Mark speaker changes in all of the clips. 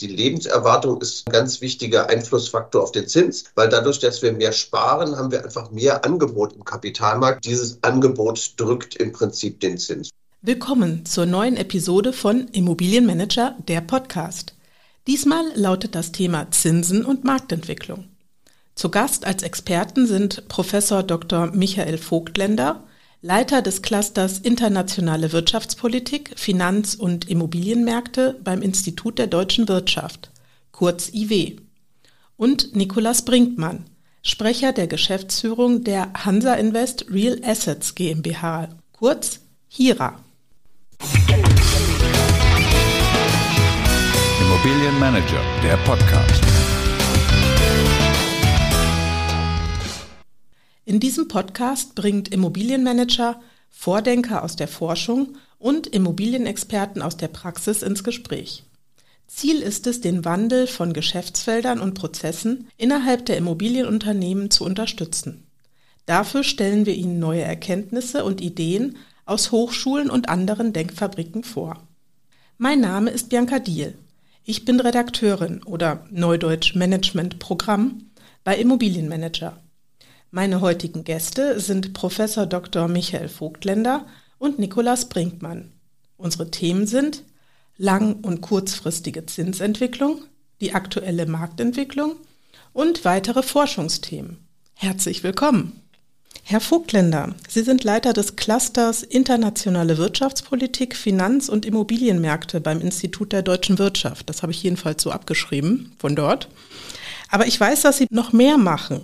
Speaker 1: Die Lebenserwartung ist ein ganz wichtiger Einflussfaktor auf den Zins, weil dadurch, dass wir mehr sparen, haben wir einfach mehr Angebot im Kapitalmarkt. Dieses Angebot drückt im Prinzip den Zins.
Speaker 2: Willkommen zur neuen Episode von Immobilienmanager, der Podcast. Diesmal lautet das Thema Zinsen und Marktentwicklung. Zu Gast als Experten sind Professor Dr. Michael Vogtländer, Leiter des Clusters Internationale Wirtschaftspolitik, Finanz- und Immobilienmärkte beim Institut der deutschen Wirtschaft, kurz IW, und Nikolaus Brinkmann, Sprecher der Geschäftsführung der Hansa Invest Real Assets GmbH, kurz HIRA.
Speaker 3: Immobilienmanager, der Podcast.
Speaker 2: In diesem Podcast bringt Immobilienmanager Vordenker aus der Forschung und Immobilienexperten aus der Praxis ins Gespräch. Ziel ist es, den Wandel von Geschäftsfeldern und Prozessen innerhalb der Immobilienunternehmen zu unterstützen. Dafür stellen wir Ihnen neue Erkenntnisse und Ideen aus Hochschulen und anderen Denkfabriken vor. Mein Name ist Bianca Diel. Ich bin Redakteurin oder Neudeutsch Management Programm bei Immobilienmanager. Meine heutigen Gäste sind Professor Dr. Michael Vogtländer und Nikolaus Brinkmann. Unsere Themen sind lang- und kurzfristige Zinsentwicklung, die aktuelle Marktentwicklung und weitere Forschungsthemen. Herzlich willkommen. Herr Vogtländer, Sie sind Leiter des Clusters Internationale Wirtschaftspolitik, Finanz- und Immobilienmärkte beim Institut der deutschen Wirtschaft. Das habe ich jedenfalls so abgeschrieben von dort. Aber ich weiß, dass Sie noch mehr machen.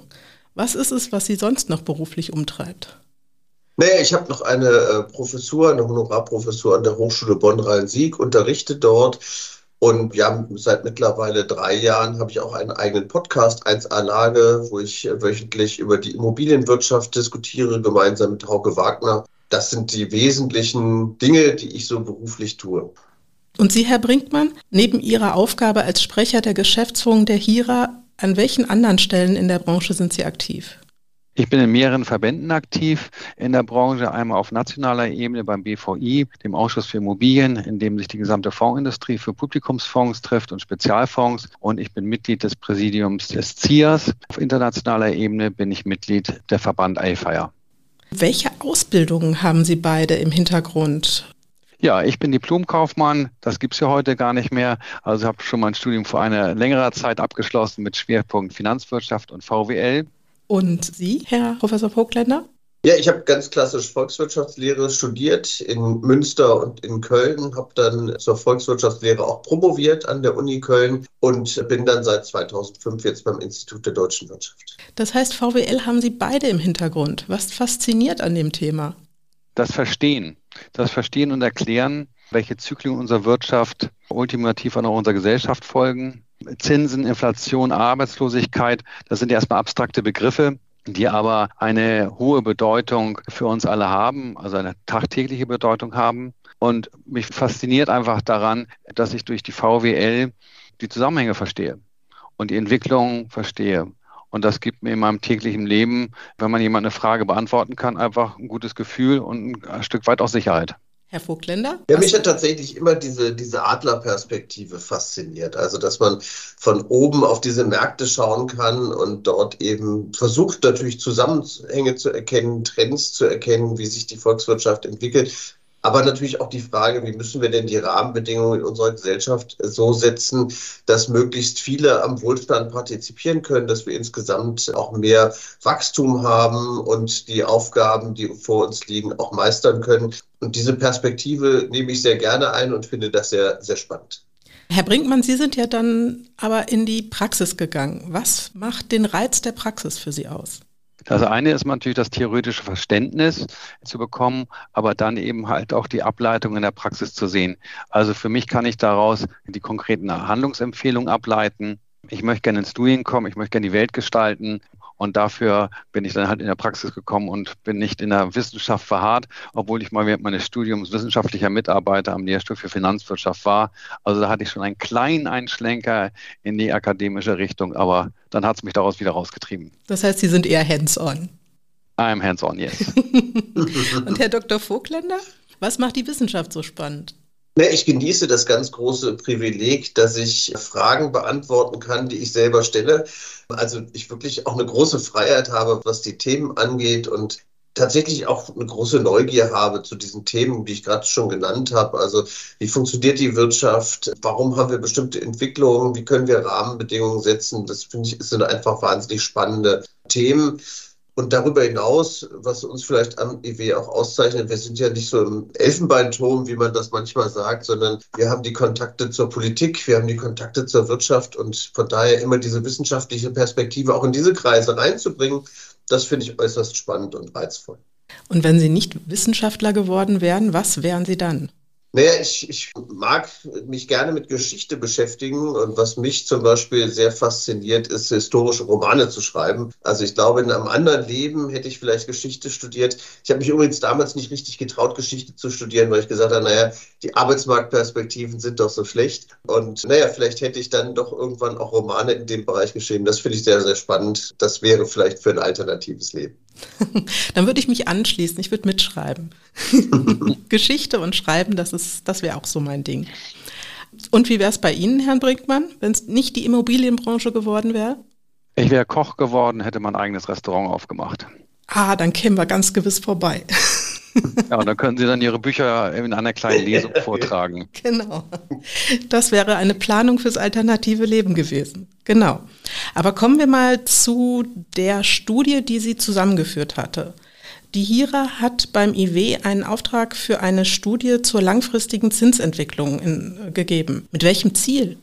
Speaker 2: Was ist es, was Sie sonst noch beruflich umtreibt?
Speaker 1: Naja, ich habe noch eine äh, Professur, eine Honorarprofessur an der Hochschule Bonn-Rhein-Sieg, unterrichte dort. Und ja, seit mittlerweile drei Jahren habe ich auch einen eigenen Podcast, 1A Lage, wo ich äh, wöchentlich über die Immobilienwirtschaft diskutiere, gemeinsam mit Hauke Wagner. Das sind die wesentlichen Dinge, die ich so beruflich tue.
Speaker 2: Und Sie, Herr Brinkmann, neben Ihrer Aufgabe als Sprecher der Geschäftsführung der HIRA an welchen anderen Stellen in der Branche sind Sie aktiv?
Speaker 4: Ich bin in mehreren Verbänden aktiv in der Branche, einmal auf nationaler Ebene beim BVI, dem Ausschuss für Immobilien, in dem sich die gesamte Fondsindustrie für Publikumsfonds trifft und Spezialfonds. Und ich bin Mitglied des Präsidiums des ZIAS. Auf internationaler Ebene bin ich Mitglied der Verband AFIRE.
Speaker 2: Welche Ausbildungen haben Sie beide im Hintergrund?
Speaker 4: Ja, ich bin Diplomkaufmann. Das gibt's ja heute gar nicht mehr. Also habe schon mein Studium vor einer längeren Zeit abgeschlossen mit Schwerpunkt Finanzwirtschaft und VWL.
Speaker 2: Und Sie, Herr Professor Vogtländer?
Speaker 1: Ja, ich habe ganz klassisch Volkswirtschaftslehre studiert in Münster und in Köln, habe dann zur Volkswirtschaftslehre auch promoviert an der Uni Köln und bin dann seit 2005 jetzt beim Institut der deutschen Wirtschaft.
Speaker 2: Das heißt, VWL haben Sie beide im Hintergrund. Was fasziniert an dem Thema?
Speaker 4: Das Verstehen das Verstehen und Erklären, welche Zyklen unserer Wirtschaft ultimativ an unserer Gesellschaft folgen. Zinsen, Inflation, Arbeitslosigkeit, das sind ja erstmal abstrakte Begriffe, die aber eine hohe Bedeutung für uns alle haben, also eine tagtägliche Bedeutung haben. Und mich fasziniert einfach daran, dass ich durch die VWL die Zusammenhänge verstehe und die Entwicklung verstehe. Und das gibt mir in meinem täglichen Leben, wenn man jemand eine Frage beantworten kann, einfach ein gutes Gefühl und ein Stück weit auch Sicherheit.
Speaker 2: Herr Vogtländer?
Speaker 1: Ja, mich hat tatsächlich immer diese, diese Adlerperspektive fasziniert. Also, dass man von oben auf diese Märkte schauen kann und dort eben versucht, natürlich Zusammenhänge zu erkennen, Trends zu erkennen, wie sich die Volkswirtschaft entwickelt. Aber natürlich auch die Frage, wie müssen wir denn die Rahmenbedingungen in unserer Gesellschaft so setzen, dass möglichst viele am Wohlstand partizipieren können, dass wir insgesamt auch mehr Wachstum haben und die Aufgaben, die vor uns liegen, auch meistern können. Und diese Perspektive nehme ich sehr gerne ein und finde das sehr, sehr spannend.
Speaker 2: Herr Brinkmann, Sie sind ja dann aber in die Praxis gegangen. Was macht den Reiz der Praxis für Sie aus?
Speaker 4: Das eine ist natürlich das theoretische Verständnis zu bekommen, aber dann eben halt auch die Ableitung in der Praxis zu sehen. Also für mich kann ich daraus die konkreten Handlungsempfehlungen ableiten. Ich möchte gerne ins Doing kommen, ich möchte gerne die Welt gestalten und dafür bin ich dann halt in der Praxis gekommen und bin nicht in der Wissenschaft verharrt, obwohl ich mal während meines Studiums wissenschaftlicher Mitarbeiter am Lehrstuhl für Finanzwirtschaft war. Also da hatte ich schon einen kleinen Einschlenker in die akademische Richtung, aber dann hat es mich daraus wieder rausgetrieben.
Speaker 2: Das heißt, Sie sind eher hands-on.
Speaker 4: I'm hands-on, yes.
Speaker 2: und Herr Dr. Vogtländer, was macht die Wissenschaft so spannend?
Speaker 1: Ich genieße das ganz große Privileg, dass ich Fragen beantworten kann, die ich selber stelle. Also ich wirklich auch eine große Freiheit habe, was die Themen angeht und tatsächlich auch eine große Neugier habe zu diesen Themen, die ich gerade schon genannt habe. Also wie funktioniert die Wirtschaft? Warum haben wir bestimmte Entwicklungen? Wie können wir Rahmenbedingungen setzen? Das finde ich sind einfach wahnsinnig spannende Themen. Und darüber hinaus, was uns vielleicht am EW auch auszeichnet, wir sind ja nicht so im Elfenbeinturm, wie man das manchmal sagt, sondern wir haben die Kontakte zur Politik, wir haben die Kontakte zur Wirtschaft und von daher immer diese wissenschaftliche Perspektive auch in diese Kreise reinzubringen, das finde ich äußerst spannend und reizvoll.
Speaker 2: Und wenn Sie nicht Wissenschaftler geworden wären, was wären Sie dann?
Speaker 1: Naja, ich, ich mag mich gerne mit Geschichte beschäftigen und was mich zum Beispiel sehr fasziniert, ist historische Romane zu schreiben. Also ich glaube, in einem anderen Leben hätte ich vielleicht Geschichte studiert. Ich habe mich übrigens damals nicht richtig getraut, Geschichte zu studieren, weil ich gesagt habe, naja, die Arbeitsmarktperspektiven sind doch so schlecht. Und naja, vielleicht hätte ich dann doch irgendwann auch Romane in dem Bereich geschrieben. Das finde ich sehr, sehr spannend. Das wäre vielleicht für ein alternatives Leben.
Speaker 2: Dann würde ich mich anschließen, ich würde mitschreiben. Geschichte und Schreiben, das ist, das wäre auch so mein Ding. Und wie wäre es bei Ihnen, Herrn Brinkmann, wenn es nicht die Immobilienbranche geworden wäre?
Speaker 4: Ich wäre Koch geworden, hätte mein eigenes Restaurant aufgemacht.
Speaker 2: Ah, dann kämen wir ganz gewiss vorbei.
Speaker 4: Ja, und dann können Sie dann Ihre Bücher in einer kleinen Lesung vortragen.
Speaker 2: Genau. Das wäre eine Planung fürs alternative Leben gewesen. Genau. Aber kommen wir mal zu der Studie, die sie zusammengeführt hatte. Die HIRA hat beim IW einen Auftrag für eine Studie zur langfristigen Zinsentwicklung in, gegeben. Mit welchem Ziel?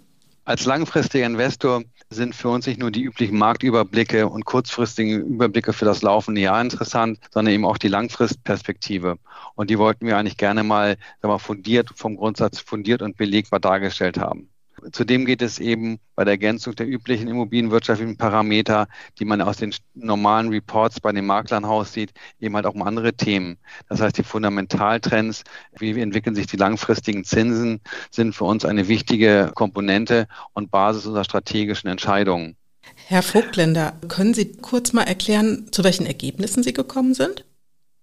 Speaker 4: Als langfristiger Investor sind für uns nicht nur die üblichen Marktüberblicke und kurzfristigen Überblicke für das laufende Jahr interessant, sondern eben auch die Langfristperspektive. Und die wollten wir eigentlich gerne mal, mal fundiert, vom Grundsatz fundiert und belegbar dargestellt haben. Zudem geht es eben bei der Ergänzung der üblichen immobilienwirtschaftlichen Parameter, die man aus den normalen Reports bei den Maklern aussieht, eben halt auch um andere Themen. Das heißt, die Fundamentaltrends, wie entwickeln sich die langfristigen Zinsen, sind für uns eine wichtige Komponente und Basis unserer strategischen Entscheidungen.
Speaker 2: Herr Vogtländer, können Sie kurz mal erklären, zu welchen Ergebnissen Sie gekommen sind?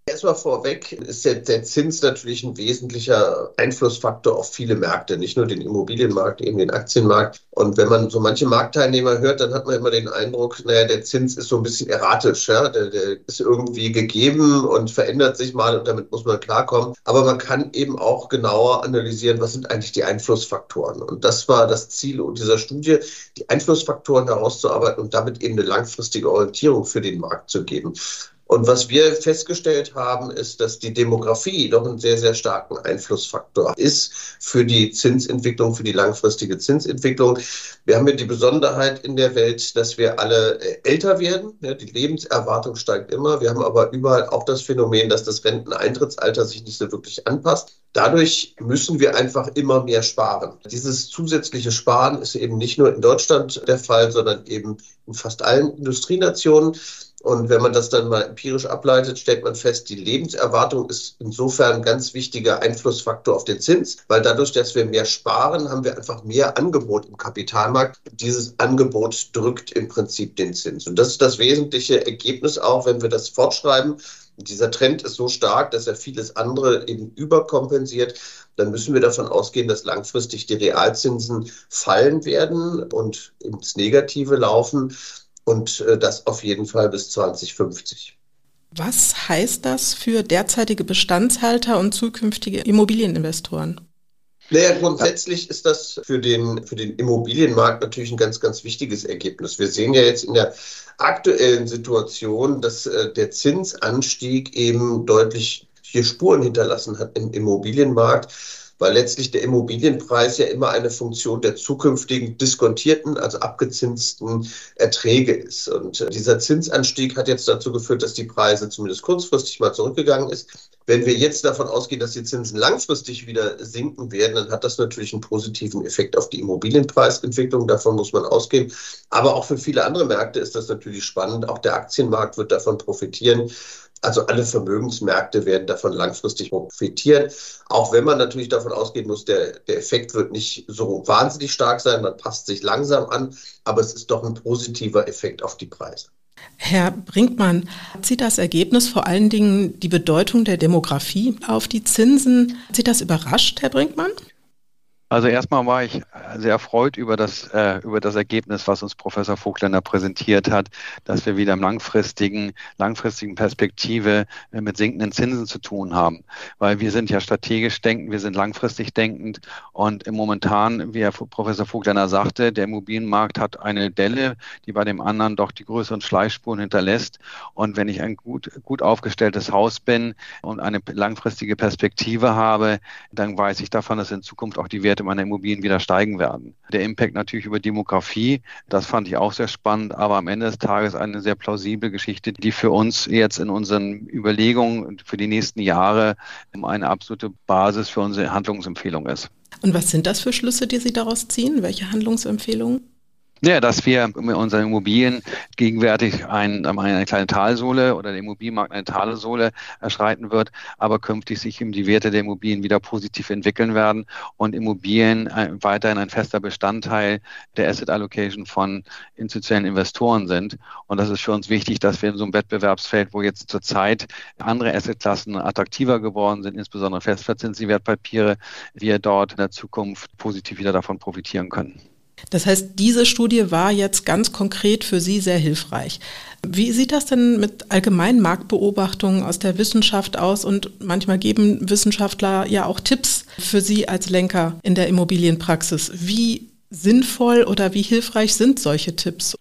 Speaker 1: Erstmal vorweg ist der, der, Zins natürlich ein wesentlicher Einflussfaktor auf viele Märkte, nicht nur den Immobilienmarkt, eben den Aktienmarkt. Und wenn man so manche Marktteilnehmer hört, dann hat man immer den Eindruck, naja, der Zins ist so ein bisschen erratisch, ja? der, der ist irgendwie gegeben und verändert sich mal und damit muss man klarkommen. Aber man kann eben auch genauer analysieren, was sind eigentlich die Einflussfaktoren. Und das war das Ziel dieser Studie, die Einflussfaktoren herauszuarbeiten und damit eben eine langfristige Orientierung für den Markt zu geben. Und was wir festgestellt haben, ist, dass die Demografie doch einen sehr, sehr starken Einflussfaktor ist für die Zinsentwicklung, für die langfristige Zinsentwicklung. Wir haben ja die Besonderheit in der Welt, dass wir alle äh, älter werden. Die Lebenserwartung steigt immer. Wir haben aber überall auch das Phänomen, dass das Renteneintrittsalter sich nicht so wirklich anpasst. Dadurch müssen wir einfach immer mehr sparen. Dieses zusätzliche Sparen ist eben nicht nur in Deutschland der Fall, sondern eben in fast allen Industrienationen. Und wenn man das dann mal empirisch ableitet, stellt man fest, die Lebenserwartung ist insofern ein ganz wichtiger Einflussfaktor auf den Zins, weil dadurch, dass wir mehr sparen, haben wir einfach mehr Angebot im Kapitalmarkt. Dieses Angebot drückt im Prinzip den Zins. Und das ist das wesentliche Ergebnis auch, wenn wir das fortschreiben. Dieser Trend ist so stark, dass er vieles andere eben überkompensiert. Dann müssen wir davon ausgehen, dass langfristig die Realzinsen fallen werden und ins Negative laufen und äh, das auf jeden Fall bis 2050.
Speaker 2: Was heißt das für derzeitige Bestandshalter und zukünftige Immobilieninvestoren?
Speaker 1: Naja, grundsätzlich ist das für den, für den Immobilienmarkt natürlich ein ganz, ganz wichtiges Ergebnis. Wir sehen ja jetzt in der aktuellen Situation, dass äh, der Zinsanstieg eben deutlich hier Spuren hinterlassen hat im Immobilienmarkt weil letztlich der Immobilienpreis ja immer eine Funktion der zukünftigen diskontierten, also abgezinsten Erträge ist. Und äh, dieser Zinsanstieg hat jetzt dazu geführt, dass die Preise zumindest kurzfristig mal zurückgegangen ist. Wenn wir jetzt davon ausgehen, dass die Zinsen langfristig wieder sinken werden, dann hat das natürlich einen positiven Effekt auf die Immobilienpreisentwicklung. Davon muss man ausgehen. Aber auch für viele andere Märkte ist das natürlich spannend. Auch der Aktienmarkt wird davon profitieren. Also alle Vermögensmärkte werden davon langfristig profitieren. Auch wenn man natürlich davon ausgehen muss, der, der Effekt wird nicht so wahnsinnig stark sein, man passt sich langsam an, aber es ist doch ein positiver Effekt auf die Preise.
Speaker 2: Herr Brinkmann, zieht das Ergebnis vor allen Dingen die Bedeutung der Demografie auf die Zinsen? Hat Sie das überrascht, Herr Brinkmann?
Speaker 4: Also erstmal war ich sehr erfreut über das, äh, über das Ergebnis, was uns Professor Vogtländer präsentiert hat, dass wir wieder im langfristigen, langfristigen Perspektive äh, mit sinkenden Zinsen zu tun haben. Weil wir sind ja strategisch denkend, wir sind langfristig denkend und momentan, wie Herr Professor Vogtländer sagte, der Immobilienmarkt hat eine Delle, die bei dem anderen doch die größeren Schleichspuren hinterlässt. Und wenn ich ein gut, gut aufgestelltes Haus bin und eine langfristige Perspektive habe, dann weiß ich davon, dass in Zukunft auch die Werte Werte meiner Immobilien wieder steigen werden. Der Impact natürlich über Demografie, das fand ich auch sehr spannend, aber am Ende des Tages eine sehr plausible Geschichte, die für uns jetzt in unseren Überlegungen für die nächsten Jahre eine absolute Basis für unsere Handlungsempfehlung ist.
Speaker 2: Und was sind das für Schlüsse, die Sie daraus ziehen? Welche Handlungsempfehlungen?
Speaker 4: Ja, dass wir mit unseren Immobilien gegenwärtig ein, eine kleine Talsohle oder der Immobilienmarkt eine Talsohle erschreiten wird, aber künftig sich eben die Werte der Immobilien wieder positiv entwickeln werden und Immobilien äh, weiterhin ein fester Bestandteil der Asset Allocation von institutionellen Investoren sind. Und das ist für uns wichtig, dass wir in so einem Wettbewerbsfeld, wo jetzt zurzeit andere Assetklassen attraktiver geworden sind, insbesondere festverzinsliche Wertpapiere, wir dort in der Zukunft positiv wieder davon profitieren können.
Speaker 2: Das heißt, diese Studie war jetzt ganz konkret für Sie sehr hilfreich. Wie sieht das denn mit allgemeinen Marktbeobachtungen aus der Wissenschaft aus? Und manchmal geben Wissenschaftler ja auch Tipps für Sie als Lenker in der Immobilienpraxis. Wie sinnvoll oder wie hilfreich sind solche Tipps?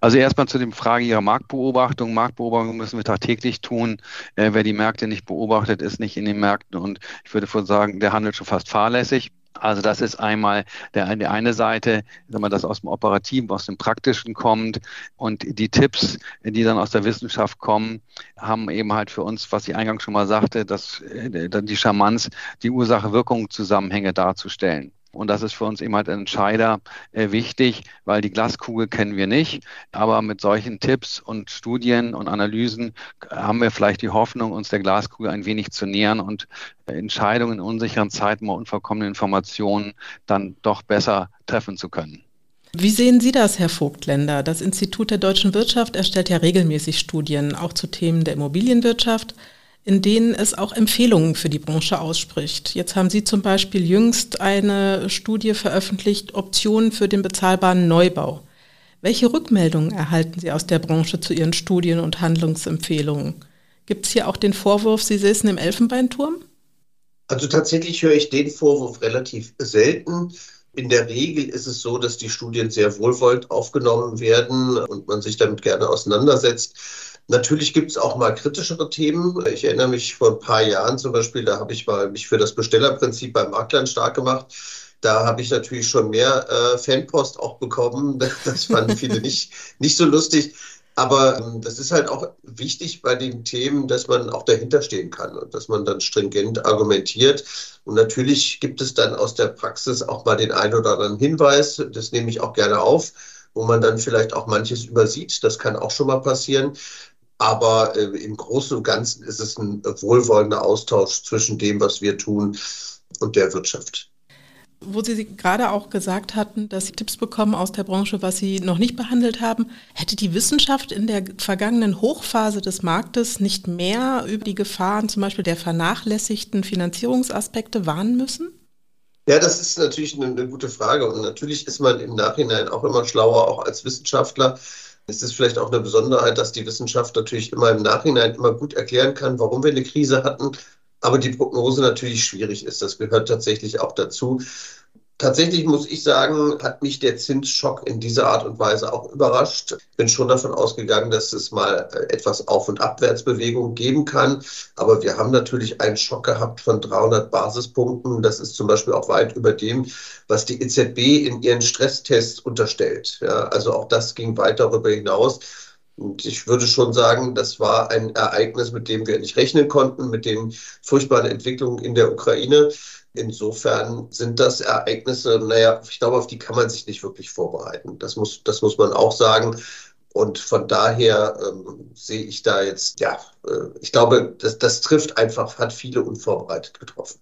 Speaker 4: Also erstmal zu dem Frage Ihrer Marktbeobachtung. Marktbeobachtung müssen wir tagtäglich tun. Äh, wer die Märkte nicht beobachtet, ist nicht in den Märkten und ich würde sagen, der handelt schon fast fahrlässig. Also das ist einmal der, die eine Seite, wenn man das aus dem Operativen, aus dem Praktischen kommt und die Tipps, die dann aus der Wissenschaft kommen, haben eben halt für uns, was ich eingangs schon mal sagte, dass äh, die Charmanz, die Ursache-Wirkung-Zusammenhänge darzustellen. Und das ist für uns eben halt Entscheider äh, wichtig, weil die Glaskugel kennen wir nicht. Aber mit solchen Tipps und Studien und Analysen haben wir vielleicht die Hoffnung, uns der Glaskugel ein wenig zu nähern und Entscheidungen in unsicheren Zeiten mal unvollkommene Informationen dann doch besser treffen zu können.
Speaker 2: Wie sehen Sie das, Herr Vogtländer? Das Institut der deutschen Wirtschaft erstellt ja regelmäßig Studien, auch zu Themen der Immobilienwirtschaft in denen es auch Empfehlungen für die Branche ausspricht. Jetzt haben Sie zum Beispiel jüngst eine Studie veröffentlicht, Optionen für den bezahlbaren Neubau. Welche Rückmeldungen erhalten Sie aus der Branche zu Ihren Studien und Handlungsempfehlungen? Gibt es hier auch den Vorwurf, Sie säßen im Elfenbeinturm?
Speaker 1: Also tatsächlich höre ich den Vorwurf relativ selten. In der Regel ist es so, dass die Studien sehr wohlwollend aufgenommen werden und man sich damit gerne auseinandersetzt. Natürlich gibt es auch mal kritischere Themen. Ich erinnere mich vor ein paar Jahren zum Beispiel, da habe ich mal mich für das Bestellerprinzip beim Maklern stark gemacht. Da habe ich natürlich schon mehr äh, Fanpost auch bekommen. Das fanden viele nicht, nicht so lustig. Aber ähm, das ist halt auch wichtig bei den Themen, dass man auch dahinter stehen kann und dass man dann stringent argumentiert. Und natürlich gibt es dann aus der Praxis auch mal den einen oder anderen Hinweis. Das nehme ich auch gerne auf, wo man dann vielleicht auch manches übersieht. Das kann auch schon mal passieren. Aber äh, im Großen und Ganzen ist es ein wohlwollender Austausch zwischen dem, was wir tun und der Wirtschaft.
Speaker 2: Wo Sie gerade auch gesagt hatten, dass Sie Tipps bekommen aus der Branche, was Sie noch nicht behandelt haben, hätte die Wissenschaft in der vergangenen Hochphase des Marktes nicht mehr über die Gefahren zum Beispiel der vernachlässigten Finanzierungsaspekte warnen müssen?
Speaker 1: Ja, das ist natürlich eine, eine gute Frage. Und natürlich ist man im Nachhinein auch immer schlauer, auch als Wissenschaftler. Es ist vielleicht auch eine Besonderheit, dass die Wissenschaft natürlich immer im Nachhinein immer gut erklären kann, warum wir eine Krise hatten, aber die Prognose natürlich schwierig ist. Das gehört tatsächlich auch dazu. Tatsächlich muss ich sagen, hat mich der Zinsschock in dieser Art und Weise auch überrascht. Ich bin schon davon ausgegangen, dass es mal äh, etwas Auf- und Abwärtsbewegung geben kann. Aber wir haben natürlich einen Schock gehabt von 300 Basispunkten. Das ist zum Beispiel auch weit über dem, was die EZB in ihren Stresstests unterstellt. Ja, also auch das ging weit darüber hinaus. Und ich würde schon sagen, das war ein Ereignis, mit dem wir nicht rechnen konnten, mit den furchtbaren Entwicklungen in der Ukraine. Insofern sind das Ereignisse, naja, ich glaube, auf die kann man sich nicht wirklich vorbereiten. Das muss, das muss man auch sagen. Und von daher ähm, sehe ich da jetzt, ja, äh, ich glaube, das, das trifft einfach, hat viele unvorbereitet getroffen.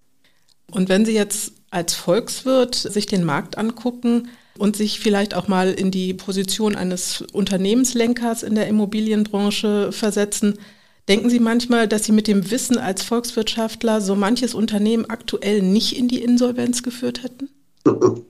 Speaker 2: Und wenn Sie jetzt als Volkswirt sich den Markt angucken und sich vielleicht auch mal in die Position eines Unternehmenslenkers in der Immobilienbranche versetzen, Denken Sie manchmal, dass Sie mit dem Wissen als Volkswirtschaftler so manches Unternehmen aktuell nicht in die Insolvenz geführt hätten?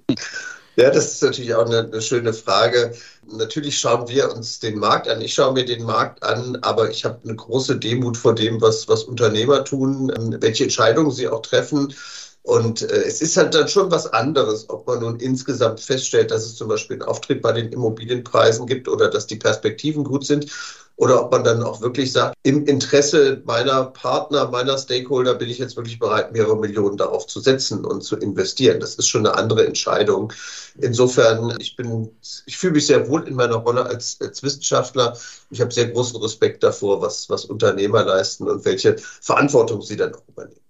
Speaker 1: Ja, das ist natürlich auch eine, eine, schöne Frage. Natürlich schauen wir uns den Markt an. Ich schaue mir den Markt an, aber ich habe eine große Demut vor dem, was, was Unternehmer tun, ähm, welche Entscheidungen sie auch treffen. Und äh, es ist halt dann schon was anderes, ob man nun insgesamt feststellt, dass es zum Beispiel einen Auftritt bei den Immobilienpreisen gibt oder dass die Perspektiven gut sind oder ob man dann auch wirklich sagt, im Interesse meiner Partner, meiner Stakeholder bin ich jetzt wirklich bereit, mehrere Millionen darauf zu setzen und zu investieren. Das ist schon eine andere Entscheidung. Insofern, ich bin, ich fühle mich sehr wohl in meiner Rolle als, als Wissenschaftler. Ich habe sehr großen Respekt davor, was, was Unternehmer leisten und welche Verantwortung sie dann auch übernehmen.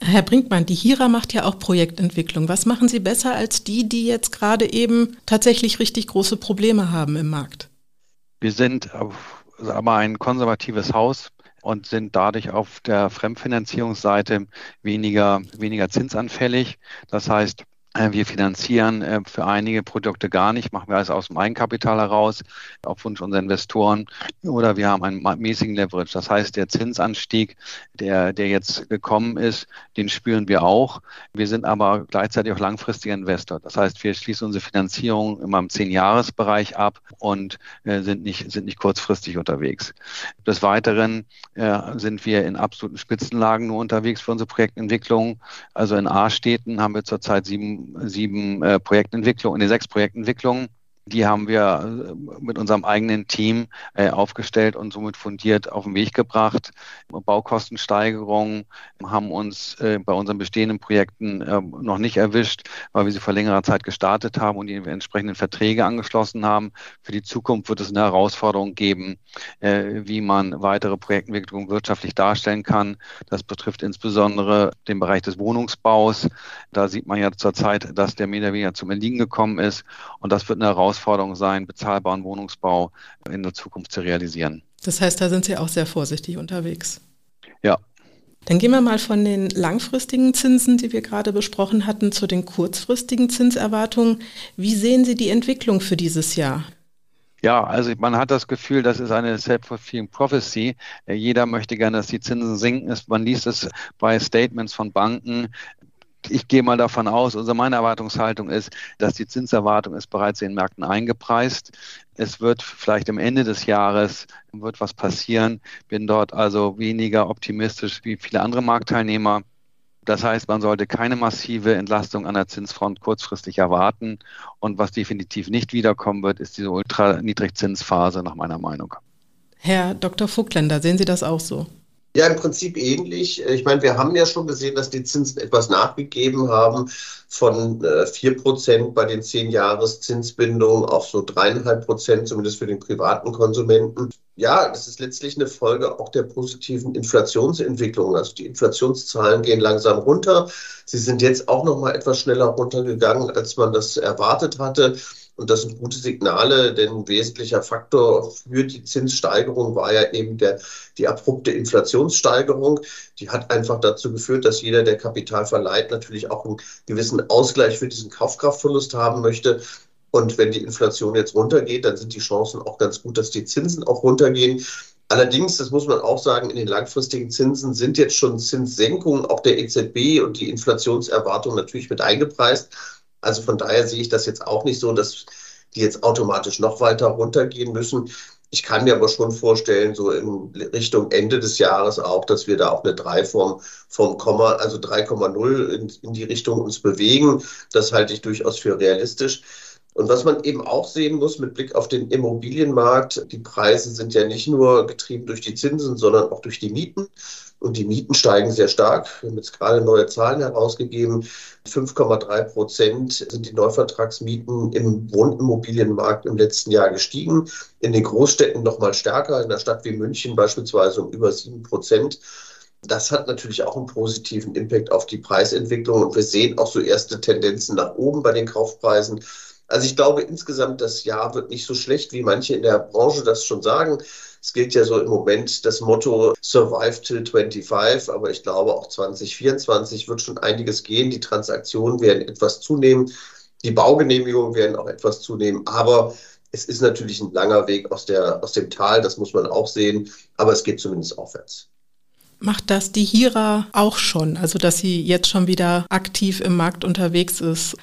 Speaker 2: Herr Brinkmann, die Hira macht ja auch Projektentwicklung. Was machen Sie besser als die, die jetzt gerade eben tatsächlich richtig große Probleme haben im Markt?
Speaker 4: Wir sind aber ein konservatives Haus und sind dadurch auf der Fremdfinanzierungsseite weniger, weniger zinsanfällig. Das heißt, wir finanzieren äh, für einige Produkte gar nicht, machen wir alles aus dem Eigenkapital heraus, auf Wunsch unserer Investoren. Oder wir haben einen mäßigen Leverage. Das heißt, der Zinsanstieg, der, der jetzt gekommen ist, den spüren wir auch. Wir sind aber gleichzeitig auch langfristiger Investor. Das heißt, wir schließen unsere Finanzierung immer im Zehn-Jahres-Bereich ab und äh, sind, nicht, sind nicht kurzfristig unterwegs. Des Weiteren sind wir in absoluten Spitzenlagen nur unterwegs für unsere Projektentwicklung. Also in A-Städten haben wir zurzeit sieben sieben äh, Projektentwicklungen, in den sechs Projektentwicklungen die haben wir äh, mit unserem eigenen Team äh, aufgestellt und somit fundiert auf den Weg gebracht. Baukostensteigerungen haben uns äh, bei unseren bestehenden Projekten noch nicht erwischt, weil wir sie vor längerer Zeit gestartet haben und die entsprechenden Verträge angeschlossen haben. Für die Zukunft wird es eine Herausforderung geben, wie man weitere Projektentwicklungen wirtschaftlich darstellen kann. Das betrifft insbesondere den Bereich des Wohnungsbaus. Da sieht man ja zurzeit, dass der mehr oder weniger zum Erliegen gekommen ist und das wird eine Herausforderung Herausforderung sein, bezahlbaren Wohnungsbau in der Zukunft zu realisieren.
Speaker 2: Das heißt, da sind Sie auch sehr vorsichtig unterwegs.
Speaker 4: Ja.
Speaker 2: Dann gehen wir mal von den langfristigen Zinsen, die wir gerade besprochen hatten, zu den kurzfristigen Zinserwartungen. Wie sehen Sie die Entwicklung für dieses Jahr?
Speaker 4: Ja, also man hat das Gefühl, das ist eine self-fulfilling prophecy. Jeder möchte gerne, dass die Zinsen sinken. Man liest es bei Statements von Banken ich gehe mal davon aus, also meine Erwartungshaltung ist, dass die Zinserwartung ist bereits in den Märkten eingepreist. Es wird vielleicht am Ende des Jahres wird was passieren. Bin dort also weniger optimistisch wie viele andere Marktteilnehmer. Das heißt, man sollte keine massive Entlastung an der Zinsfront kurzfristig erwarten. Und was definitiv nicht wiederkommen wird, ist diese ultraniedrigzinsphase nach meiner Meinung.
Speaker 2: Herr Dr. Vogtländer, sehen Sie das auch so?
Speaker 1: Ja, im Prinzip ähnlich. Ich meine, wir haben ja schon gesehen, dass die Zinsen etwas nachgegeben haben von äh, vier Prozent bei den zehn Jahreszinsbindungen auf so dreieinhalb Prozent, zumindest für den privaten Konsumenten. Ja, das ist letztlich eine Folge auch der positiven Inflationsentwicklung. Also die Inflationszahlen gehen langsam runter. Sie sind jetzt auch noch mal etwas schneller runtergegangen, als man das erwartet hatte. Und das sind gute Signale, denn ein wesentlicher Faktor für die Zinssteigerung war ja eben der, die abrupte Inflationssteigerung. Die hat einfach dazu geführt, dass jeder, der Kapital verleiht, natürlich auch einen gewissen Ausgleich für diesen Kaufkraftverlust haben möchte. Und wenn die Inflation jetzt runtergeht, dann sind die Chancen auch ganz gut, dass die Zinsen auch runtergehen. Allerdings, das muss man auch sagen, in den langfristigen Zinsen sind jetzt schon Zinssenkungen auch der EZB und die Inflationserwartung natürlich mit eingepreist. Also von daher sehe ich das jetzt auch nicht so, dass die jetzt automatisch noch weiter runtergehen müssen. Ich kann mir aber schon vorstellen, so in Richtung Ende des Jahres auch, dass wir da auch eine 3 vom, vom Komma, also 3,0 in, in die Richtung uns bewegen. Das halte ich durchaus für realistisch. Und was man eben auch sehen muss mit Blick auf den Immobilienmarkt, die Preise sind ja nicht nur getrieben durch die Zinsen, sondern auch durch die Mieten. Und die Mieten steigen sehr stark. Wir haben jetzt gerade neue Zahlen herausgegeben. 5,3 Prozent sind die Neuvertragsmieten im Wohnimmobilienmarkt im letzten Jahr gestiegen. In den Großstädten noch mal stärker, in einer Stadt wie München beispielsweise um über 7 Prozent. Das hat natürlich auch einen positiven Impact auf die Preisentwicklung. Und wir sehen auch so erste Tendenzen nach oben bei den Kaufpreisen. Also ich glaube insgesamt, das Jahr wird nicht so schlecht, wie manche in der Branche das schon sagen. Es gilt ja so im Moment das Motto Survive till 25, aber ich glaube auch 2024 wird schon einiges gehen. Die Transaktionen werden etwas zunehmen, die Baugenehmigungen werden auch etwas zunehmen, aber Es ist natürlich ein langer Weg aus, der, aus dem Tal, das muss man auch sehen, aber es geht zumindest aufwärts.
Speaker 2: Macht das die Hira auch schon, also dass sie jetzt schon wieder aktiv im Markt unterwegs ist?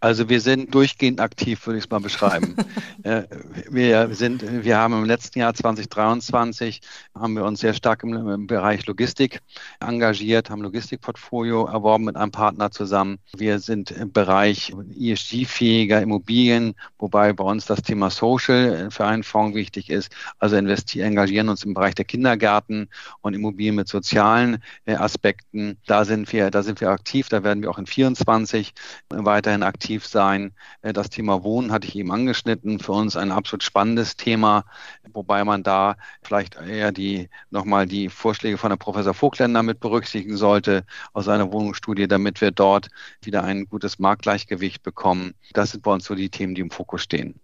Speaker 4: Also wir sind durchgehend aktiv, würde ich es mal beschreiben. Äh, wir sind, wir haben im letzten Jahr 2023 haben wir uns sehr stark im, im Bereich Logistik engagiert, haben Logistikportfolio erworben mit einem Partner zusammen. Wir sind im Bereich ESG-fähiger Immobilien, wobei bei uns das Thema Social für einen Fonds wichtig ist. Also investieren, engagieren uns im Bereich der Kindergärten und Immobilien mit sozialen äh, Aspekten. Da sind wir, da sind wir aktiv. Da werden wir auch in 24 weiterhin aktiv aktiv sein. Äh, das Thema Wohnen hatte ich eben angeschnitten. Für uns ein absolut spannendes Thema, wobei man da vielleicht eher die nochmal die Vorschläge von der Professor Vogtländer mit berücksichtigen sollte aus seiner Wohnungsstudie, damit wir dort wieder ein gutes Marktgleichgewicht bekommen. Das sind bei uns so die Themen, die im Fokus stehen.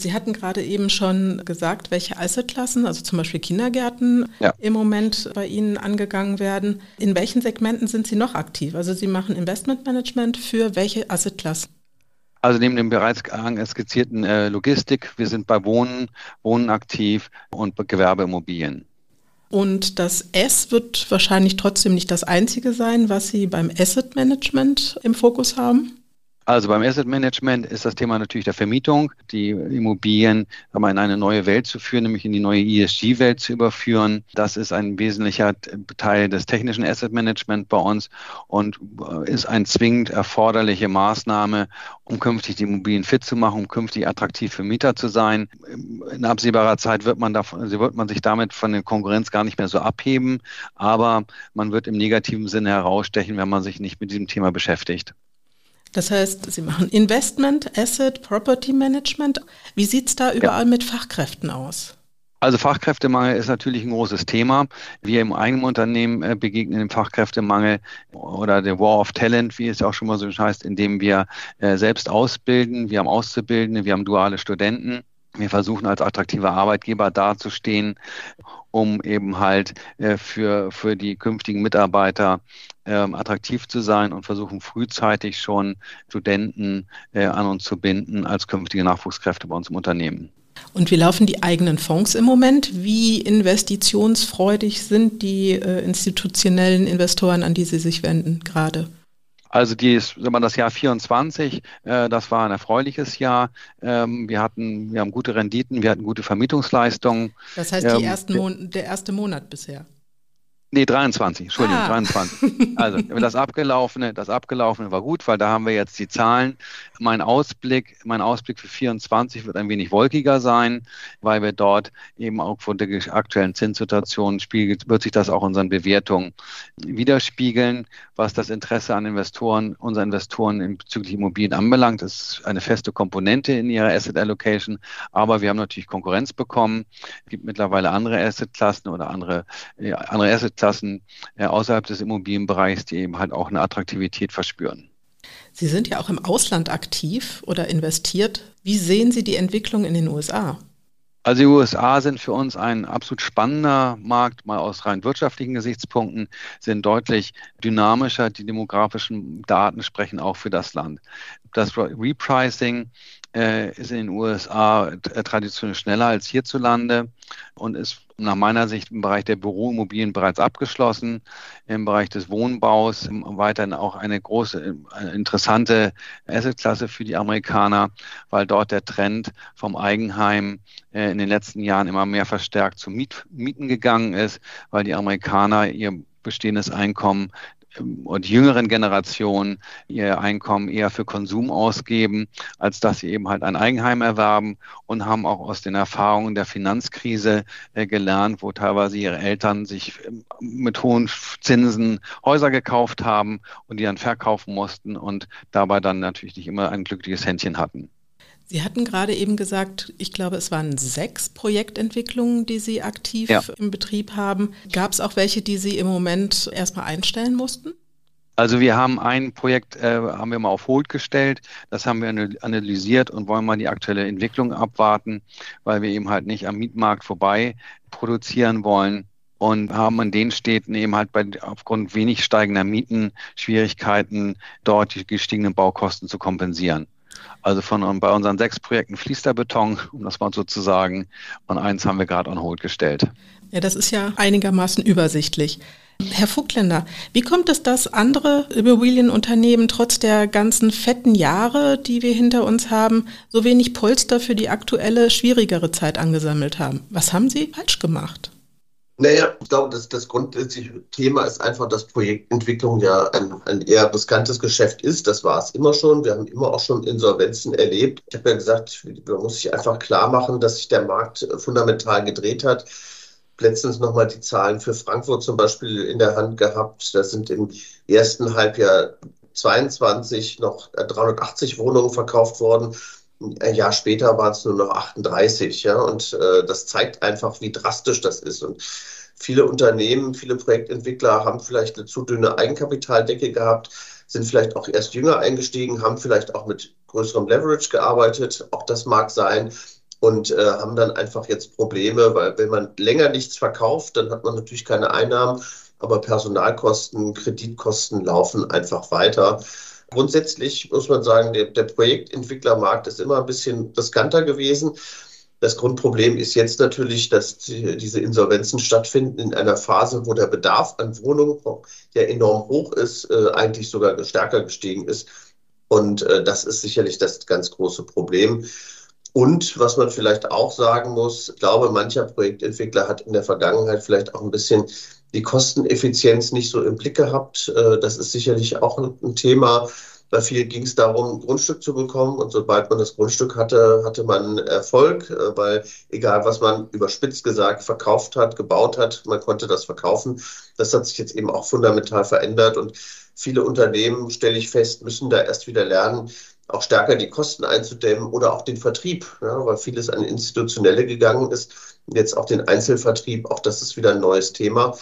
Speaker 2: Sie hatten gerade eben schon gesagt, welche Assetklassen, also zum Beispiel Kindergärten, ja. im Moment bei Ihnen angegangen werden. In welchen Segmenten sind Sie noch aktiv? Also Sie machen Investmentmanagement für welche Assetklassen?
Speaker 4: Also neben dem bereits skizzierten äh, Logistik, wir sind bei Wohnen, Wohnen aktiv und Gewerbeimmobilien.
Speaker 2: Und das S wird wahrscheinlich trotzdem nicht das einzige sein, was Sie beim Asset Management im Fokus haben?
Speaker 4: Also beim Asset Management ist das Thema natürlich der Vermietung, die Immobilien in eine neue Welt zu führen, nämlich in die neue ESG-Welt zu überführen. Das ist ein wesentlicher Teil des technischen Asset Management bei uns und äh, ist eine zwingend erforderliche Maßnahme, um künftig die Immobilien fit zu machen, um künftig attraktiv für Mieter zu sein. In absehbarer Zeit wird man, davon, also wird man sich damit von der Konkurrenz gar nicht mehr so abheben, aber man wird im negativen Sinne herausstechen, wenn man sich nicht mit diesem Thema beschäftigt.
Speaker 2: Das heißt, Sie machen Investment, Asset, Property Management. Wie sieht es da überall ja. mit Fachkräften aus?
Speaker 4: Also Fachkräftemangel ist natürlich ein großes Thema. Wir im eigenen Unternehmen äh, begegnen dem Fachkräftemangel oder der War of Talent, wie es auch schon mal so heißt, indem wir äh, selbst ausbilden. Wir haben Auszubildende, wir haben duale Studenten. Wir versuchen als attraktiver Arbeitgeber dazustehen, um eben halt äh, für, für die künftigen Mitarbeiter ähm, attraktiv zu sein und versuchen frühzeitig schon Studenten äh, an uns zu binden als künftige Nachwuchskräfte bei uns im Unternehmen.
Speaker 2: Und wie laufen die eigenen Fonds im Moment? Wie investitionsfreudig sind die äh, institutionellen Investoren, an die Sie sich wenden gerade?
Speaker 4: Also die, wenn man das Jahr 24, äh, das war ein erfreuliches Jahr. Ähm, wir hatten, wir haben gute Renditen, wir hatten gute Vermietungsleistungen.
Speaker 2: Das heißt, die ähm, ersten Mon der erste Monat bisher.
Speaker 4: Nee, 23, Entschuldigung, ah. 23. Also das abgelaufene, das abgelaufene war gut, weil da haben wir jetzt die Zahlen. Mein Ausblick, mein Ausblick für 24 wird ein wenig wolkiger sein, weil wir dort eben auch von der aktuellen Zinssituation spiegelt, wird sich das auch in unseren Bewertungen widerspiegeln, was das Interesse an Investoren, unserer Investoren in bezüglich Immobilien anbelangt. Ist eine feste Komponente in ihrer Asset Allocation, aber wir haben natürlich Konkurrenz bekommen. Es gibt mittlerweile andere Assetklassen oder andere, andere Asset Assetklassen äh, außerhalb des Immobilienbereichs, die eben halt auch eine Attraktivität verspüren.
Speaker 2: Sie sind ja auch im Ausland aktiv oder investiert. Wie sehen Sie die Entwicklung in den USA?
Speaker 4: Also die USA sind für uns ein absolut spannender Markt, mal aus rein wirtschaftlichen Gesichtspunkten, sind deutlich dynamischer. Die demografischen Daten sprechen auch für das Land. Das Repricing äh, ist in den USA äh, traditionell schneller als hierzulande und ist nach meiner Sicht im Bereich der Büroimmobilien bereits abgeschlossen. Im Bereich des Wohnbaus weiterhin auch eine große, eine interessante Assetklasse für die Amerikaner, weil dort der Trend vom Eigenheim äh, in den letzten Jahren immer mehr verstärkt zu Mieten gegangen ist, weil die Amerikaner ihr bestehendes Einkommen und jüngeren Generationen ihr Einkommen eher für Konsum ausgeben, als dass sie eben halt ein Eigenheim erwerben und haben auch aus den Erfahrungen der Finanzkrise äh, gelernt, wo teilweise ihre Eltern sich ähm, mit hohen Zinsen Häuser gekauft haben und die dann verkaufen mussten und dabei dann natürlich nicht immer ein glückliches Händchen hatten.
Speaker 2: Sie hatten gerade eben gesagt, ich glaube, es waren sechs Projektentwicklungen, die Sie aktiv ja. im Betrieb haben. Gab es auch welche, die Sie im Moment erstmal einstellen mussten?
Speaker 4: Also wir haben ein Projekt, äh, haben wir mal auf Hold gestellt, das haben wir analysiert und wollen mal die aktuelle Entwicklung abwarten, weil wir eben halt nicht am Mietmarkt vorbei produzieren wollen und haben in den Städten eben halt bei, aufgrund wenig steigender Mieten Schwierigkeiten, dort die gestiegenen Baukosten zu kompensieren. Also von bei unseren sechs Projekten fließt der Beton, um das mal so zu sagen, und eins haben wir gerade on hold gestellt.
Speaker 2: Ja, das ist ja einigermaßen übersichtlich. Herr Vogtländer, wie kommt es, dass andere Immobilienunternehmen trotz der ganzen fetten Jahre, die wir hinter uns haben, so wenig Polster für die aktuelle, schwierigere Zeit angesammelt haben? Was haben sie falsch gemacht?
Speaker 1: Naja, ich glaube, das, das grundsätzliche Thema ist einfach, dass Projektentwicklung ja ein, ein eher riskantes Geschäft ist. Das war es immer schon. Wir haben immer auch schon Insolvenzen erlebt. Ich habe ja gesagt, man muss sich einfach klar machen, dass sich der Markt fundamental gedreht hat letztens nochmal die Zahlen für Frankfurt zum Beispiel in der Hand gehabt. Da sind im ersten Halbjahr 22 noch 380 Wohnungen verkauft worden. Ein Jahr später waren es nur noch 38. Ja? Und äh, das zeigt einfach, wie drastisch das ist. Und viele Unternehmen, viele Projektentwickler haben vielleicht eine zu dünne Eigenkapitaldecke gehabt, sind vielleicht auch erst jünger eingestiegen, haben vielleicht auch mit größerem Leverage gearbeitet. Auch das mag sein und äh, haben dann einfach jetzt Probleme, weil wenn man länger nichts verkauft, dann hat man natürlich keine Einnahmen, aber Personalkosten, Kreditkosten laufen einfach weiter. Grundsätzlich muss man sagen, der, der Projektentwicklermarkt ist immer ein bisschen riskanter gewesen. Das Grundproblem ist jetzt natürlich, dass die, diese Insolvenzen stattfinden in einer Phase, wo der Bedarf an Wohnungen, der enorm hoch ist, äh, eigentlich sogar stärker gestiegen ist. Und äh, das ist sicherlich das ganz große Problem. Und was man vielleicht auch sagen muss, ich glaube, mancher Projektentwickler hat in der Vergangenheit vielleicht auch ein bisschen die Kosteneffizienz nicht so im Blick gehabt. Äh, das ist sicherlich auch ein Thema. Bei vielen ging es darum, ein Grundstück zu bekommen. Und sobald man das Grundstück hatte, hatte man Erfolg, äh, weil egal, was man überspitzt gesagt verkauft hat, gebaut hat, man konnte das verkaufen. Das hat sich jetzt eben auch fundamental verändert. Und viele Unternehmen, stelle ich fest, müssen da erst wieder lernen, auch stärker die Kosten einzudämmen oder auch den Vertrieb, ja, weil vieles an institutionelle gegangen ist. Jetzt auch den Einzelvertrieb, auch das ist wieder ein neues Thema.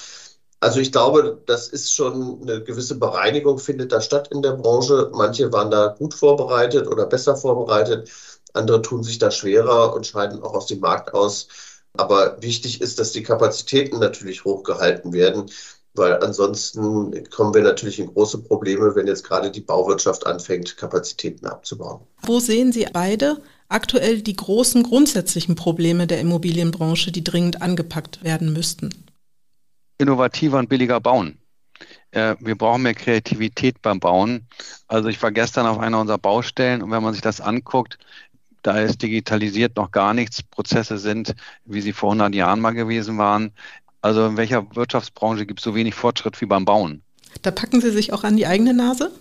Speaker 1: Also ich glaube, das ist schon eine gewisse Bereinigung findet da statt in der Branche. Manche waren da gut vorbereitet oder besser vorbereitet. Andere tun sich da schwerer und scheiden auch aus dem Markt aus. Aber wichtig ist, dass die Kapazitäten natürlich hochgehalten werden weil ansonsten kommen wir natürlich in große Probleme, wenn jetzt gerade die Bauwirtschaft anfängt, Kapazitäten abzubauen.
Speaker 2: Wo sehen Sie beide aktuell die großen grundsätzlichen Probleme der Immobilienbranche, die dringend angepackt werden müssten?
Speaker 4: Innovativer und billiger bauen. Äh, wir brauchen mehr Kreativität beim Bauen. Also ich war gestern auf einer unserer Baustellen und wenn man sich das anguckt, da ist digitalisiert noch gar nichts. Prozesse sind, wie sie vor 100 Jahren mal gewesen waren. Also in welcher Wirtschaftsbranche gibt es so wenig Fortschritt wie beim Bauen?
Speaker 2: Da packen Sie sich auch an die eigene Nase?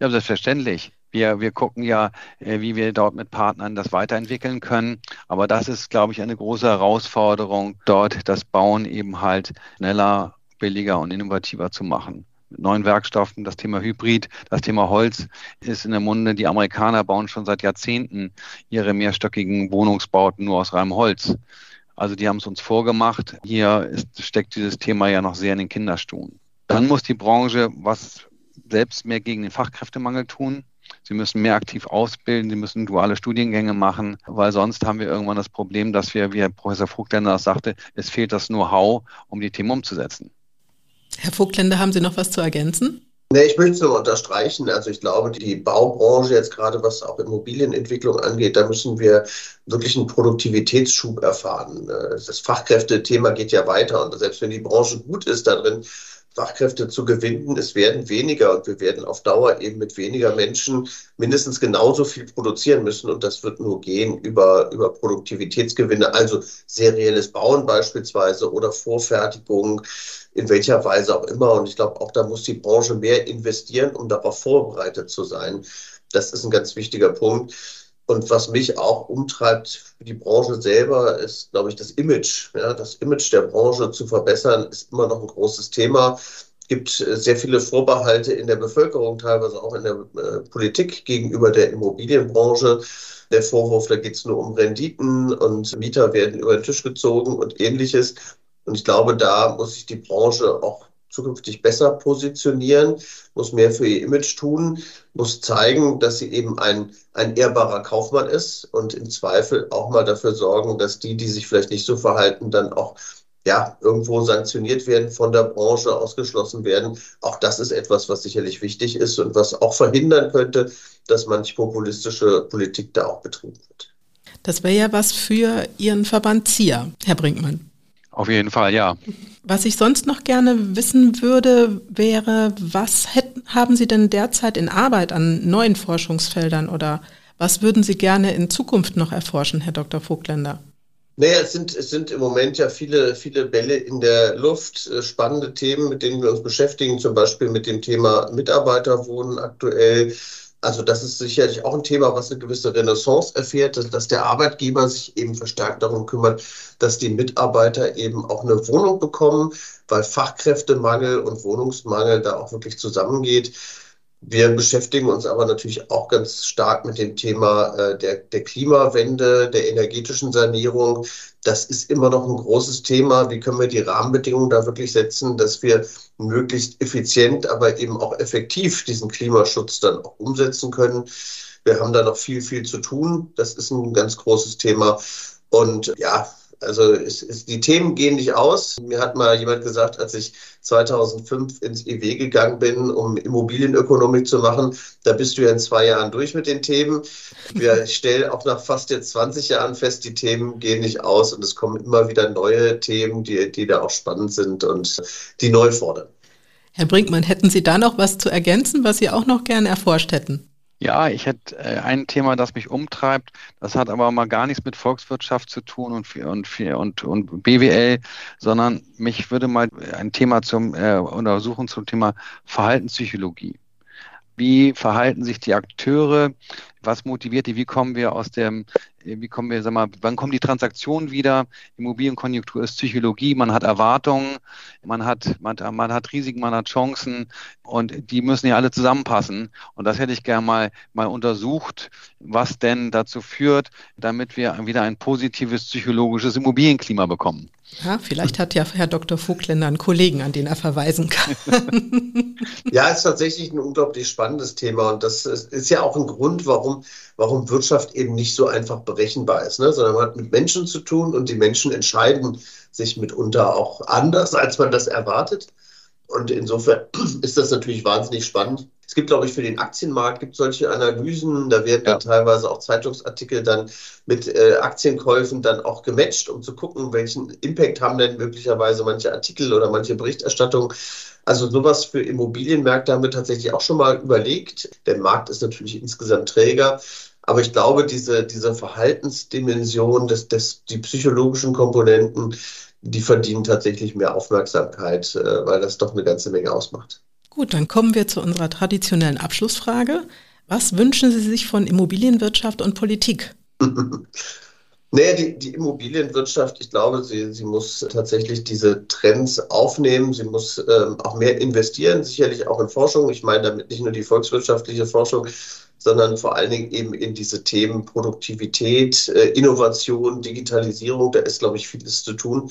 Speaker 4: Ja, selbstverständlich. Wir, wir gucken ja, äh, wie wir dort mit Partnern das weiterentwickeln können. Aber das ist, glaube ich, eine große Herausforderung, dort das Bauen eben halt schneller, billiger und innovativer zu machen. Mit neuen Werkstoffen, das Thema Hybrid, das Thema Holz ist in der Munde. Die Amerikaner bauen schon seit Jahrzehnten ihre mehrstöckigen Wohnungsbauten nur aus reinem Holz. Also die haben es uns vorgemacht. Hier ist, steckt dieses Thema ja noch sehr in den Kinderschuhen. Dann muss die Branche was selbst mehr gegen den Fachkräftemangel tun. Sie müssen mehr aktiv ausbilden, sie müssen duale Studiengänge machen, weil sonst haben wir irgendwann das Problem, dass wir, wie Herr Professor Vogtländer das sagte, es fehlt das Know-how, um die Themen umzusetzen.
Speaker 2: Herr Vogtländer, haben Sie noch was zu ergänzen?
Speaker 1: Nee, ich möchte es nur unterstreichen. Also ich glaube, die Baubranche jetzt gerade, was auch Immobilienentwicklung angeht, da müssen wir wirklich einen Produktivitätsschub erfahren. Das Fachkräftethema geht ja weiter und selbst wenn die Branche gut ist darin, Fachkräfte zu gewinnen. Es werden weniger und wir werden auf Dauer eben mit weniger Menschen mindestens genauso viel produzieren müssen. Und das wird nur gehen über, über Produktivitätsgewinne, also serielles Bauen beispielsweise oder Vorfertigung, in welcher Weise auch immer. Und ich glaube, auch da muss die Branche mehr investieren, um darauf vorbereitet zu sein. Das ist ein ganz wichtiger Punkt. Und was mich auch umtreibt für die Branche selber, ist, glaube ich, das Image. Ja, das Image der Branche zu verbessern, ist immer noch ein großes Thema. Es gibt äh, sehr viele Vorbehalte in der Bevölkerung, teilweise auch in der äh, Politik gegenüber der Immobilienbranche. Der Vorwurf, da geht es nur um Renditen und Mieter werden über den Tisch gezogen und ähnliches. Und ich glaube, da muss sich die Branche auch zukünftig besser positionieren, muss mehr für ihr Image tun, muss zeigen, dass sie eben ein, ein ehrbarer Kaufmann ist und im Zweifel auch mal dafür sorgen, dass die, die sich vielleicht nicht so verhalten, dann auch ja, irgendwo sanktioniert werden, von der Branche ausgeschlossen werden. Auch das ist etwas, was sicherlich wichtig ist und was auch verhindern könnte, dass manch populistische Politik da auch betrieben wird.
Speaker 2: Das wäre ja was für Ihren Verband ZIA, Herr Brinkmann.
Speaker 4: Auf jeden Fall, ja.
Speaker 2: Was ich sonst noch gerne wissen würde, wäre, was hätten, haben Sie denn derzeit in Arbeit an neuen Forschungsfeldern oder was würden Sie gerne in Zukunft noch erforschen, Herr Dr. Vogtländer?
Speaker 1: Naja, es sind, es sind im Moment ja viele, viele Bälle in der Luft, äh, spannende Themen, mit denen wir uns beschäftigen, zum Beispiel mit dem Thema Mitarbeiterwohnen aktuell. Also das ist sicherlich auch ein Thema, was eine gewisse Renaissance erfährt, dass, der Arbeitgeber sich eben verstärkt darum kümmert, dass die Mitarbeiter eben auch eine Wohnung bekommen, weil Fachkräftemangel und Wohnungsmangel da auch wirklich zusammengeht. Wir beschäftigen uns aber natürlich auch ganz stark mit dem Thema äh, der, der Klimawende, der energetischen Sanierung. Das ist immer noch ein großes Thema. Wie können wir die Rahmenbedingungen da wirklich setzen, dass wir möglichst effizient, aber eben auch effektiv diesen Klimaschutz dann auch umsetzen können? Wir haben da noch viel, viel zu tun. Das ist ein ganz großes Thema. Und ja, also es, es, die Themen gehen nicht aus. Mir hat mal jemand gesagt, als ich 2005 ins IW gegangen bin, um Immobilienökonomik zu machen, da bist du ja in zwei Jahren durch mit den Themen. Wir stellen auch nach fast jetzt 20 Jahren fest, die Themen gehen nicht aus und es kommen immer wieder neue Themen, die, die da auch spannend sind und die neu fordern.
Speaker 2: Herr Brinkmann, hätten Sie da noch was zu ergänzen, was Sie auch noch gerne erforscht hätten?
Speaker 4: Ja, ich hätte äh, ein Thema, das mich umtreibt. Das hat aber mal gar nichts mit Volkswirtschaft zu tun und, und, und, und BWL, sondern mich würde mal ein Thema zum äh, untersuchen zum Thema Verhaltenspsychologie. Wie verhalten sich die Akteure? Was motiviert die? Wie kommen wir aus dem, wie kommen wir, sag mal, wann kommen die Transaktionen wieder? Immobilienkonjunktur ist Psychologie, man hat Erwartungen, man hat, man, man hat Risiken, man hat Chancen und die müssen ja alle zusammenpassen. Und das hätte ich gerne mal, mal untersucht, was denn dazu führt, damit wir wieder ein positives psychologisches Immobilienklima bekommen.
Speaker 2: Ja, vielleicht hat ja Herr Dr. Vogtländer einen Kollegen, an den er verweisen kann.
Speaker 1: ja, ist tatsächlich ein unglaublich spannendes Thema und das ist ja auch ein Grund, warum, warum Wirtschaft eben nicht so einfach berechenbar ist, ne? sondern man hat mit Menschen zu tun und die Menschen entscheiden sich mitunter auch anders, als man das erwartet. Und insofern ist das natürlich wahnsinnig spannend. Es gibt, glaube ich, für den Aktienmarkt gibt solche Analysen. Da werden dann teilweise auch Zeitungsartikel dann mit äh, Aktienkäufen dann auch gematcht, um zu gucken, welchen Impact haben denn möglicherweise manche Artikel oder manche Berichterstattung. Also sowas für Immobilienmärkte haben wir tatsächlich auch schon mal überlegt. Der Markt ist natürlich insgesamt träger. Aber ich glaube, diese, diese Verhaltensdimension, des, des, die psychologischen Komponenten, die verdienen tatsächlich mehr Aufmerksamkeit, äh, weil das doch eine ganze Menge ausmacht.
Speaker 2: Gut, dann kommen wir zu unserer traditionellen Abschlussfrage. Was wünschen Sie sich von Immobilienwirtschaft und Politik?
Speaker 1: Nee, die, die Immobilienwirtschaft, ich glaube, sie, sie muss tatsächlich diese Trends aufnehmen. Sie muss ähm, auch mehr investieren, sicherlich auch in Forschung. Ich meine damit nicht nur die volkswirtschaftliche Forschung, sondern vor allen Dingen eben in diese Themen Produktivität, äh, Innovation, Digitalisierung. Da ist, glaube ich, vieles zu tun.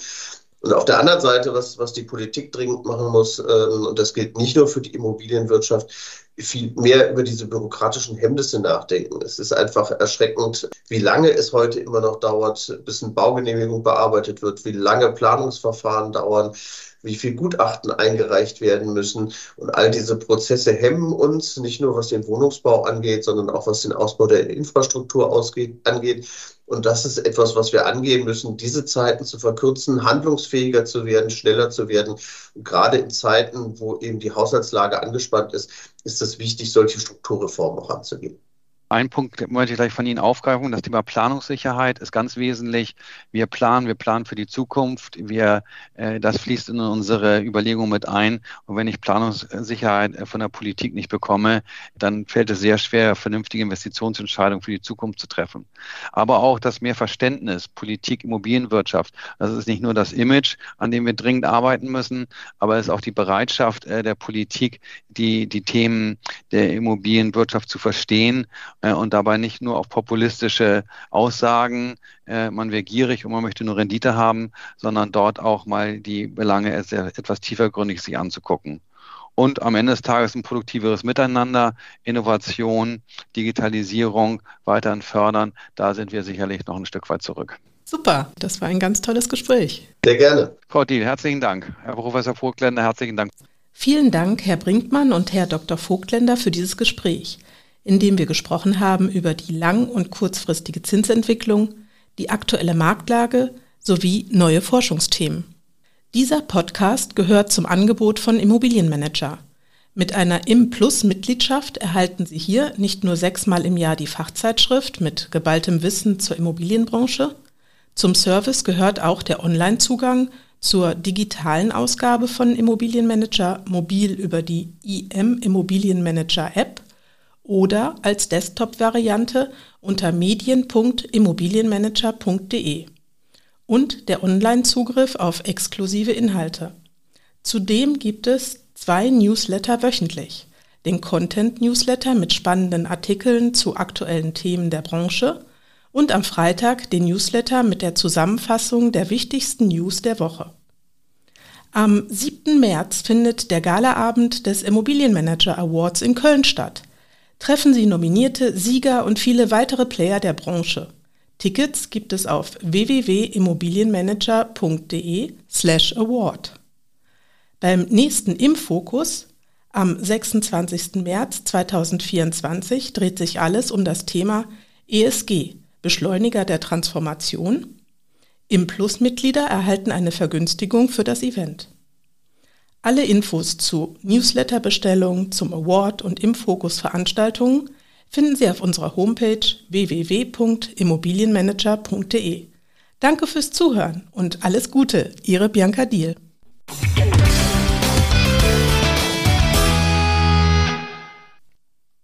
Speaker 1: Und auf der anderen Seite, was, was die Politik dringend machen muss, ähm, und das gilt nicht nur für die Immobilienwirtschaft, viel mehr über diese bürokratischen Hemmnisse nachdenken. Es ist einfach erschreckend, wie lange es heute immer noch dauert, bis eine Baugenehmigung bearbeitet wird, wie lange Planungsverfahren dauern, wie viel Gutachten eingereicht werden müssen. Und all diese Prozesse hemmen uns, nicht nur was den Wohnungsbau angeht, sondern auch was den Ausbau der Infrastruktur ausgeht, angeht. Und das ist etwas, was wir angehen müssen, diese Zeiten zu verkürzen, handlungsfähiger zu werden, schneller zu werden. Und gerade in Zeiten, wo eben die Haushaltslage angespannt ist, ist es wichtig, solche Strukturreformen auch anzugehen.
Speaker 4: Ein Punkt möchte ich gleich von Ihnen aufgreifen. Das Thema Planungssicherheit ist ganz wesentlich. Wir planen, wir planen für die Zukunft. Wir, äh, das fließt in unsere Überlegungen mit ein. Und wenn ich Planungssicherheit äh, von der Politik nicht bekomme, dann fällt es sehr schwer, vernünftige Investitionsentscheidungen für die Zukunft zu treffen. Aber auch das mehr Verständnis, Politik, Immobilienwirtschaft. Das ist nicht nur das Image, an dem wir dringend arbeiten müssen, aber es ist auch die Bereitschaft äh, der Politik, die, die Themen der Immobilienwirtschaft zu verstehen und dabei nicht nur auf populistische Aussagen, äh, man wäre gierig und man möchte nur Rendite haben, sondern dort auch mal die Belange etwas tiefergründig sich anzugucken. Und am Ende des Tages ein produktiveres Miteinander, Innovation, Digitalisierung weiterhin fördern. Da sind wir sicherlich noch ein Stück weit zurück.
Speaker 2: Super, das war ein ganz tolles Gespräch.
Speaker 1: Sehr gerne.
Speaker 4: Frau Diel, herzlichen Dank. Herr Professor Vogtländer, herzlichen Dank.
Speaker 2: Vielen Dank, Herr Brinkmann und Herr Dr. Vogtländer, für dieses Gespräch, in dem wir gesprochen haben über die lang- und kurzfristige Zinsentwicklung, die aktuelle Marktlage sowie neue Forschungsthemen. Dieser Podcast gehört zum Angebot von Immobilienmanager. Mit einer Im-Plus-Mitgliedschaft erhalten Sie hier nicht nur sechsmal im Jahr die Fachzeitschrift mit geballtem Wissen zur Immobilienbranche, zum Service gehört auch der Online-Zugang zur digitalen Ausgabe von Immobilienmanager mobil über die IM Immobilienmanager App oder als Desktop-Variante unter medien.immobilienmanager.de und der Online-Zugriff auf exklusive Inhalte. Zudem gibt es zwei Newsletter wöchentlich. Den Content-Newsletter mit spannenden Artikeln zu aktuellen Themen der Branche und am Freitag den Newsletter mit der Zusammenfassung der wichtigsten News der Woche. Am 7. März findet der Galaabend des Immobilienmanager Awards in Köln statt. Treffen Sie nominierte Sieger und viele weitere Player der Branche. Tickets gibt es auf www.immobilienmanager.de slash award. Beim nächsten Impfokus am 26. März 2024 dreht sich alles um das Thema ESG, Beschleuniger der Transformation. Im Plus-Mitglieder erhalten eine Vergünstigung für das Event. Alle Infos zu Newsletterbestellungen, zum Award und im Fokus Veranstaltungen finden Sie auf unserer Homepage www.immobilienmanager.de. Danke fürs Zuhören und alles Gute, Ihre Bianca Diel.